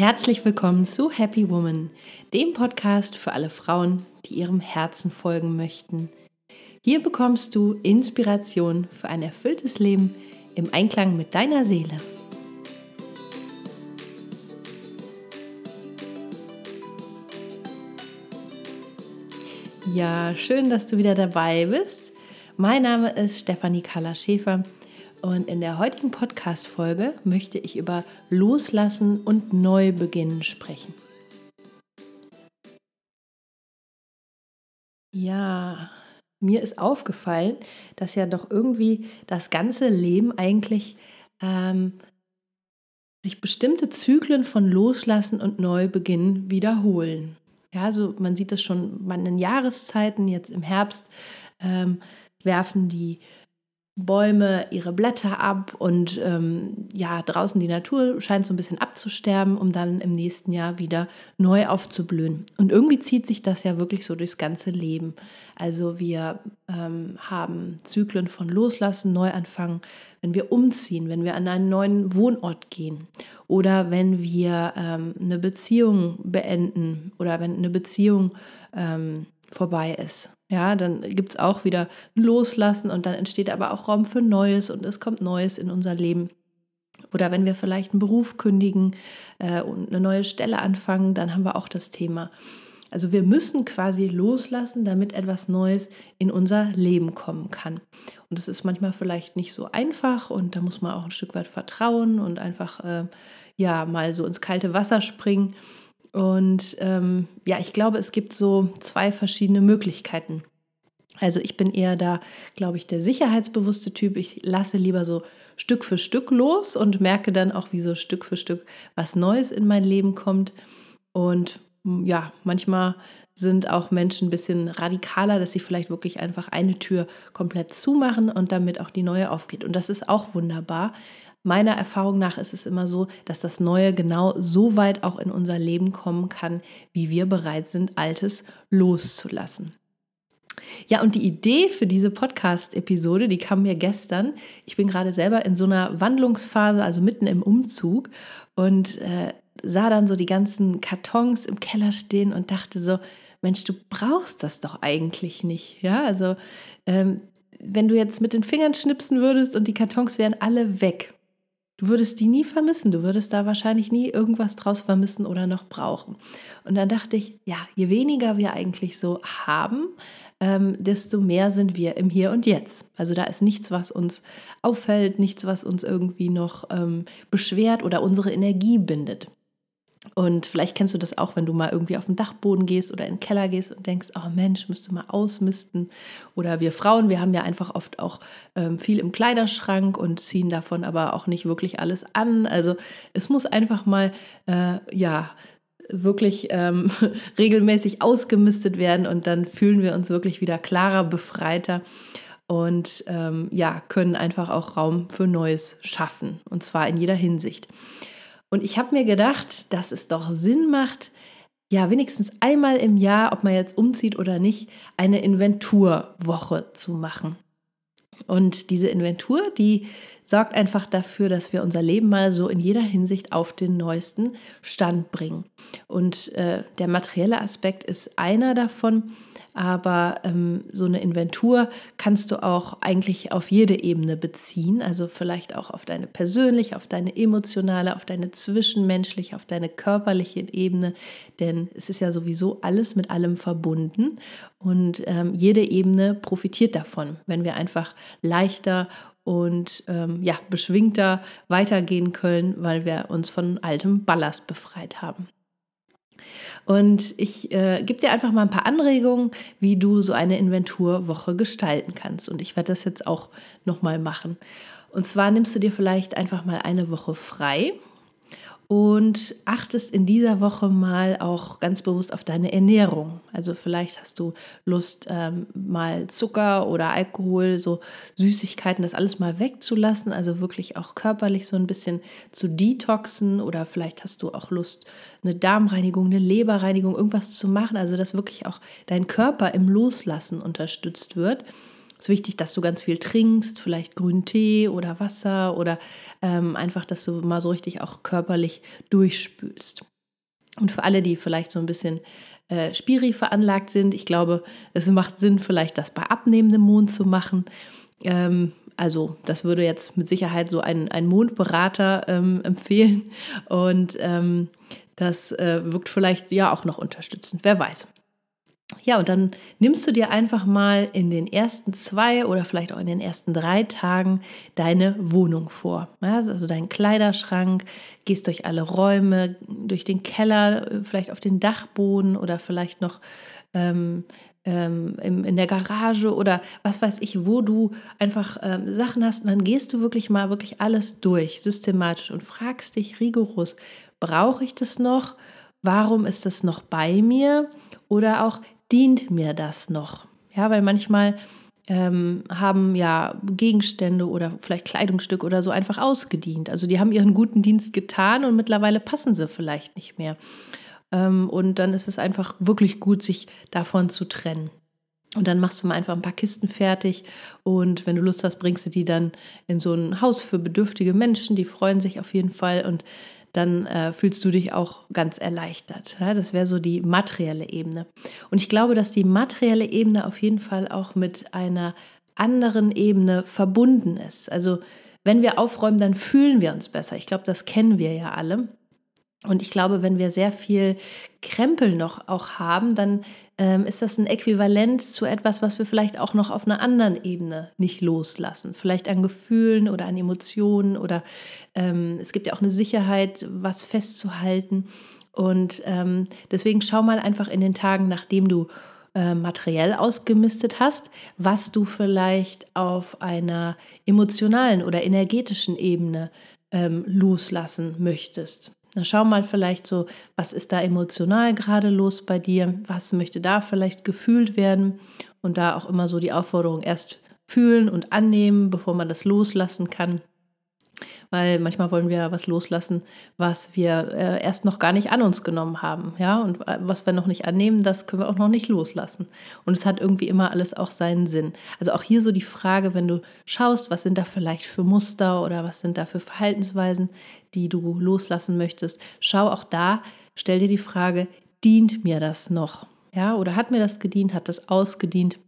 Herzlich willkommen zu Happy Woman, dem Podcast für alle Frauen, die ihrem Herzen folgen möchten. Hier bekommst du Inspiration für ein erfülltes Leben im Einklang mit deiner Seele. Ja, schön, dass du wieder dabei bist. Mein Name ist Stefanie Kalla Schäfer und in der heutigen Podcast-Folge möchte ich über Loslassen und Neubeginn sprechen. Ja, mir ist aufgefallen, dass ja doch irgendwie das ganze Leben eigentlich ähm, sich bestimmte Zyklen von Loslassen und Neubeginn wiederholen. Ja, also man sieht das schon bei den Jahreszeiten, jetzt im Herbst ähm, werfen die Bäume ihre Blätter ab und ähm, ja, draußen die Natur scheint so ein bisschen abzusterben, um dann im nächsten Jahr wieder neu aufzublühen. Und irgendwie zieht sich das ja wirklich so durchs ganze Leben. Also wir ähm, haben Zyklen von Loslassen, Neuanfang, wenn wir umziehen, wenn wir an einen neuen Wohnort gehen oder wenn wir ähm, eine Beziehung beenden oder wenn eine Beziehung ähm, vorbei ist. Ja, dann gibt es auch wieder Loslassen und dann entsteht aber auch Raum für Neues und es kommt Neues in unser Leben. Oder wenn wir vielleicht einen Beruf kündigen äh, und eine neue Stelle anfangen, dann haben wir auch das Thema. Also wir müssen quasi loslassen, damit etwas Neues in unser Leben kommen kann. Und das ist manchmal vielleicht nicht so einfach und da muss man auch ein Stück weit vertrauen und einfach äh, ja mal so ins kalte Wasser springen und ähm, ja, ich glaube, es gibt so zwei verschiedene Möglichkeiten. Also ich bin eher da, glaube ich, der sicherheitsbewusste Typ. Ich lasse lieber so Stück für Stück los und merke dann auch, wie so Stück für Stück was Neues in mein Leben kommt. Und ja, manchmal sind auch Menschen ein bisschen radikaler, dass sie vielleicht wirklich einfach eine Tür komplett zumachen und damit auch die neue aufgeht. Und das ist auch wunderbar. Meiner Erfahrung nach ist es immer so, dass das Neue genau so weit auch in unser Leben kommen kann, wie wir bereit sind, Altes loszulassen. Ja, und die Idee für diese Podcast-Episode, die kam mir gestern. Ich bin gerade selber in so einer Wandlungsphase, also mitten im Umzug und äh, sah dann so die ganzen Kartons im Keller stehen und dachte so, Mensch, du brauchst das doch eigentlich nicht. Ja, also ähm, wenn du jetzt mit den Fingern schnipsen würdest und die Kartons wären alle weg, Du würdest die nie vermissen, du würdest da wahrscheinlich nie irgendwas draus vermissen oder noch brauchen. Und dann dachte ich, ja, je weniger wir eigentlich so haben, ähm, desto mehr sind wir im Hier und Jetzt. Also da ist nichts, was uns auffällt, nichts, was uns irgendwie noch ähm, beschwert oder unsere Energie bindet. Und vielleicht kennst du das auch, wenn du mal irgendwie auf den Dachboden gehst oder in den Keller gehst und denkst, oh Mensch, müsste mal ausmisten. Oder wir Frauen, wir haben ja einfach oft auch ähm, viel im Kleiderschrank und ziehen davon aber auch nicht wirklich alles an. Also es muss einfach mal, äh, ja, wirklich ähm, regelmäßig ausgemistet werden und dann fühlen wir uns wirklich wieder klarer, befreiter und ähm, ja, können einfach auch Raum für Neues schaffen und zwar in jeder Hinsicht. Und ich habe mir gedacht, dass es doch Sinn macht, ja, wenigstens einmal im Jahr, ob man jetzt umzieht oder nicht, eine Inventurwoche zu machen. Und diese Inventur, die sorgt einfach dafür, dass wir unser Leben mal so in jeder Hinsicht auf den neuesten Stand bringen. Und äh, der materielle Aspekt ist einer davon, aber ähm, so eine Inventur kannst du auch eigentlich auf jede Ebene beziehen, also vielleicht auch auf deine persönliche, auf deine emotionale, auf deine zwischenmenschliche, auf deine körperliche Ebene, denn es ist ja sowieso alles mit allem verbunden. Und ähm, jede Ebene profitiert davon, wenn wir einfach leichter und ähm, ja, beschwingter weitergehen können, weil wir uns von altem Ballast befreit haben. Und ich äh, gebe dir einfach mal ein paar Anregungen, wie du so eine Inventurwoche gestalten kannst. Und ich werde das jetzt auch nochmal machen. Und zwar nimmst du dir vielleicht einfach mal eine Woche frei und achtest in dieser Woche mal auch ganz bewusst auf deine Ernährung. Also vielleicht hast du Lust, ähm, mal Zucker oder Alkohol, so Süßigkeiten, das alles mal wegzulassen, also wirklich auch körperlich so ein bisschen zu detoxen oder vielleicht hast du auch Lust, eine Darmreinigung, eine Leberreinigung, irgendwas zu machen, also dass wirklich auch dein Körper im Loslassen unterstützt wird. Ist wichtig, dass du ganz viel trinkst, vielleicht grünen Tee oder Wasser oder ähm, einfach, dass du mal so richtig auch körperlich durchspülst. Und für alle, die vielleicht so ein bisschen äh, Spiri veranlagt sind, ich glaube, es macht Sinn, vielleicht das bei abnehmendem Mond zu machen. Ähm, also das würde jetzt mit Sicherheit so ein, ein Mondberater ähm, empfehlen. Und ähm, das äh, wirkt vielleicht ja auch noch unterstützend, wer weiß. Ja, und dann nimmst du dir einfach mal in den ersten zwei oder vielleicht auch in den ersten drei Tagen deine Wohnung vor. Also deinen Kleiderschrank, gehst durch alle Räume, durch den Keller, vielleicht auf den Dachboden oder vielleicht noch ähm, ähm, in der Garage oder was weiß ich, wo du einfach ähm, Sachen hast. Und dann gehst du wirklich mal wirklich alles durch, systematisch und fragst dich rigoros, brauche ich das noch? Warum ist das noch bei mir? Oder auch, dient mir das noch? Ja, weil manchmal ähm, haben ja Gegenstände oder vielleicht Kleidungsstücke oder so einfach ausgedient. Also die haben ihren guten Dienst getan und mittlerweile passen sie vielleicht nicht mehr. Ähm, und dann ist es einfach wirklich gut, sich davon zu trennen. Und dann machst du mal einfach ein paar Kisten fertig und wenn du Lust hast, bringst du die dann in so ein Haus für bedürftige Menschen. Die freuen sich auf jeden Fall und dann äh, fühlst du dich auch ganz erleichtert. Ja, das wäre so die materielle Ebene. Und ich glaube, dass die materielle Ebene auf jeden Fall auch mit einer anderen Ebene verbunden ist. Also wenn wir aufräumen, dann fühlen wir uns besser. Ich glaube, das kennen wir ja alle. Und ich glaube, wenn wir sehr viel Krempel noch auch haben, dann ähm, ist das ein Äquivalent zu etwas, was wir vielleicht auch noch auf einer anderen Ebene nicht loslassen. Vielleicht an Gefühlen oder an Emotionen oder ähm, es gibt ja auch eine Sicherheit, was festzuhalten. Und ähm, deswegen schau mal einfach in den Tagen, nachdem du äh, materiell ausgemistet hast, was du vielleicht auf einer emotionalen oder energetischen Ebene ähm, loslassen möchtest. Na, schau mal vielleicht so, was ist da emotional gerade los bei dir? Was möchte da vielleicht gefühlt werden? Und da auch immer so die Aufforderung, erst fühlen und annehmen, bevor man das loslassen kann weil manchmal wollen wir was loslassen, was wir äh, erst noch gar nicht an uns genommen haben, ja, und äh, was wir noch nicht annehmen, das können wir auch noch nicht loslassen. Und es hat irgendwie immer alles auch seinen Sinn. Also auch hier so die Frage, wenn du schaust, was sind da vielleicht für Muster oder was sind da für Verhaltensweisen, die du loslassen möchtest, schau auch da, stell dir die Frage, dient mir das noch? Ja, oder hat mir das gedient, hat das ausgedient?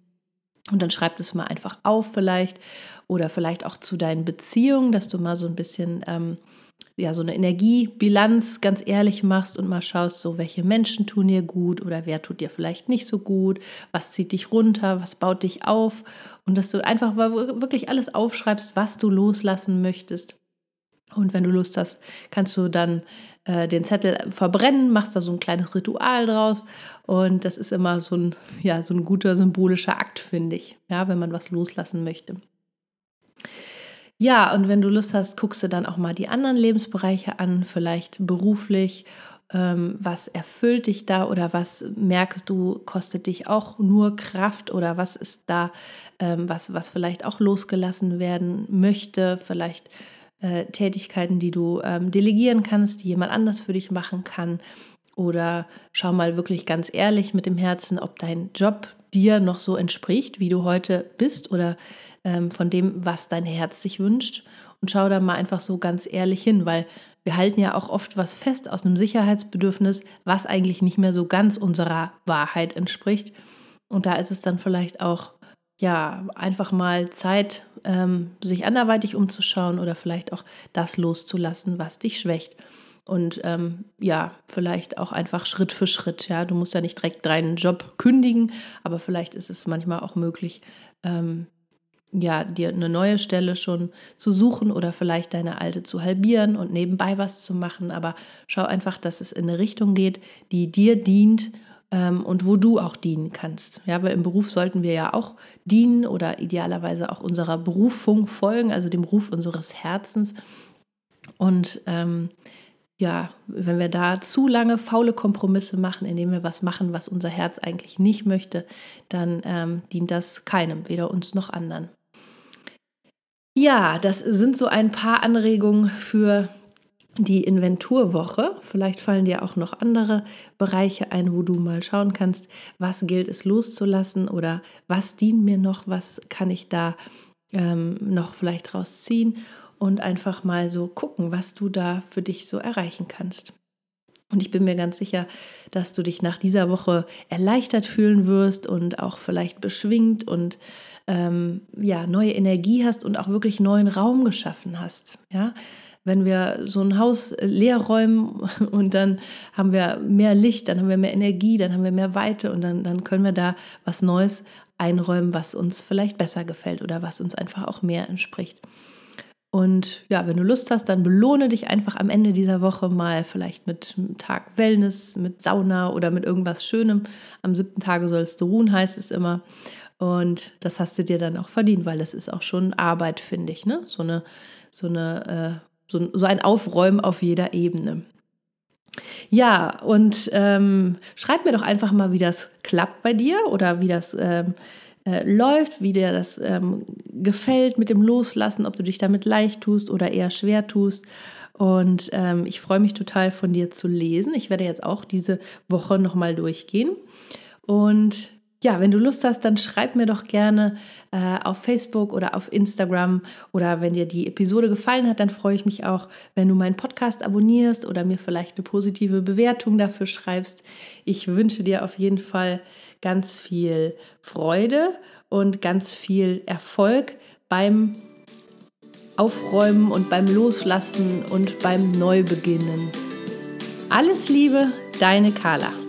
Und dann schreib es mal einfach auf vielleicht oder vielleicht auch zu deinen Beziehungen, dass du mal so ein bisschen ähm, ja so eine Energiebilanz ganz ehrlich machst und mal schaust, so welche Menschen tun dir gut oder wer tut dir vielleicht nicht so gut, was zieht dich runter, was baut dich auf? Und dass du einfach wirklich alles aufschreibst, was du loslassen möchtest. Und wenn du Lust hast, kannst du dann äh, den Zettel verbrennen, machst da so ein kleines Ritual draus. Und das ist immer so ein, ja, so ein guter symbolischer Akt, finde ich, ja, wenn man was loslassen möchte. Ja, und wenn du Lust hast, guckst du dann auch mal die anderen Lebensbereiche an, vielleicht beruflich. Ähm, was erfüllt dich da oder was merkst du, kostet dich auch nur Kraft oder was ist da, ähm, was, was vielleicht auch losgelassen werden möchte, vielleicht äh, Tätigkeiten, die du ähm, delegieren kannst, die jemand anders für dich machen kann. Oder schau mal wirklich ganz ehrlich mit dem Herzen, ob dein Job dir noch so entspricht, wie du heute bist oder ähm, von dem, was dein Herz sich wünscht. Und schau da mal einfach so ganz ehrlich hin, weil wir halten ja auch oft was fest aus einem Sicherheitsbedürfnis, was eigentlich nicht mehr so ganz unserer Wahrheit entspricht. Und da ist es dann vielleicht auch ja, einfach mal Zeit, ähm, sich anderweitig umzuschauen oder vielleicht auch das loszulassen, was dich schwächt. Und ähm, ja, vielleicht auch einfach Schritt für Schritt. Ja, du musst ja nicht direkt deinen Job kündigen, aber vielleicht ist es manchmal auch möglich, ähm, ja, dir eine neue Stelle schon zu suchen oder vielleicht deine alte zu halbieren und nebenbei was zu machen. Aber schau einfach, dass es in eine Richtung geht, die dir dient ähm, und wo du auch dienen kannst. Ja, weil im Beruf sollten wir ja auch dienen oder idealerweise auch unserer Berufung folgen, also dem Ruf unseres Herzens. Und ähm, ja, wenn wir da zu lange faule Kompromisse machen, indem wir was machen, was unser Herz eigentlich nicht möchte, dann ähm, dient das keinem, weder uns noch anderen. Ja, das sind so ein paar Anregungen für die Inventurwoche. Vielleicht fallen dir auch noch andere Bereiche ein, wo du mal schauen kannst, was gilt es loszulassen oder was dient mir noch, was kann ich da ähm, noch vielleicht rausziehen und einfach mal so gucken, was du da für dich so erreichen kannst. Und ich bin mir ganz sicher, dass du dich nach dieser Woche erleichtert fühlen wirst und auch vielleicht beschwingt und ähm, ja, neue Energie hast und auch wirklich neuen Raum geschaffen hast. Ja, wenn wir so ein Haus leer räumen und dann haben wir mehr Licht, dann haben wir mehr Energie, dann haben wir mehr Weite und dann, dann können wir da was Neues einräumen, was uns vielleicht besser gefällt oder was uns einfach auch mehr entspricht. Und ja, wenn du Lust hast, dann belohne dich einfach am Ende dieser Woche mal vielleicht mit einem Tag Wellness, mit Sauna oder mit irgendwas Schönem. Am siebten Tage sollst du ruhen, heißt es immer. Und das hast du dir dann auch verdient, weil das ist auch schon Arbeit, finde ich. Ne? So, eine, so, eine, äh, so, so ein Aufräumen auf jeder Ebene. Ja, und ähm, schreib mir doch einfach mal, wie das klappt bei dir oder wie das ähm, äh, läuft, wie dir das ähm, gefällt mit dem Loslassen, ob du dich damit leicht tust oder eher schwer tust. Und ähm, ich freue mich total von dir zu lesen. Ich werde jetzt auch diese Woche nochmal durchgehen. Und ja, wenn du Lust hast, dann schreib mir doch gerne äh, auf Facebook oder auf Instagram. Oder wenn dir die Episode gefallen hat, dann freue ich mich auch, wenn du meinen Podcast abonnierst oder mir vielleicht eine positive Bewertung dafür schreibst. Ich wünsche dir auf jeden Fall ganz viel Freude und ganz viel Erfolg beim Aufräumen und beim Loslassen und beim Neubeginnen. Alles Liebe, deine Carla.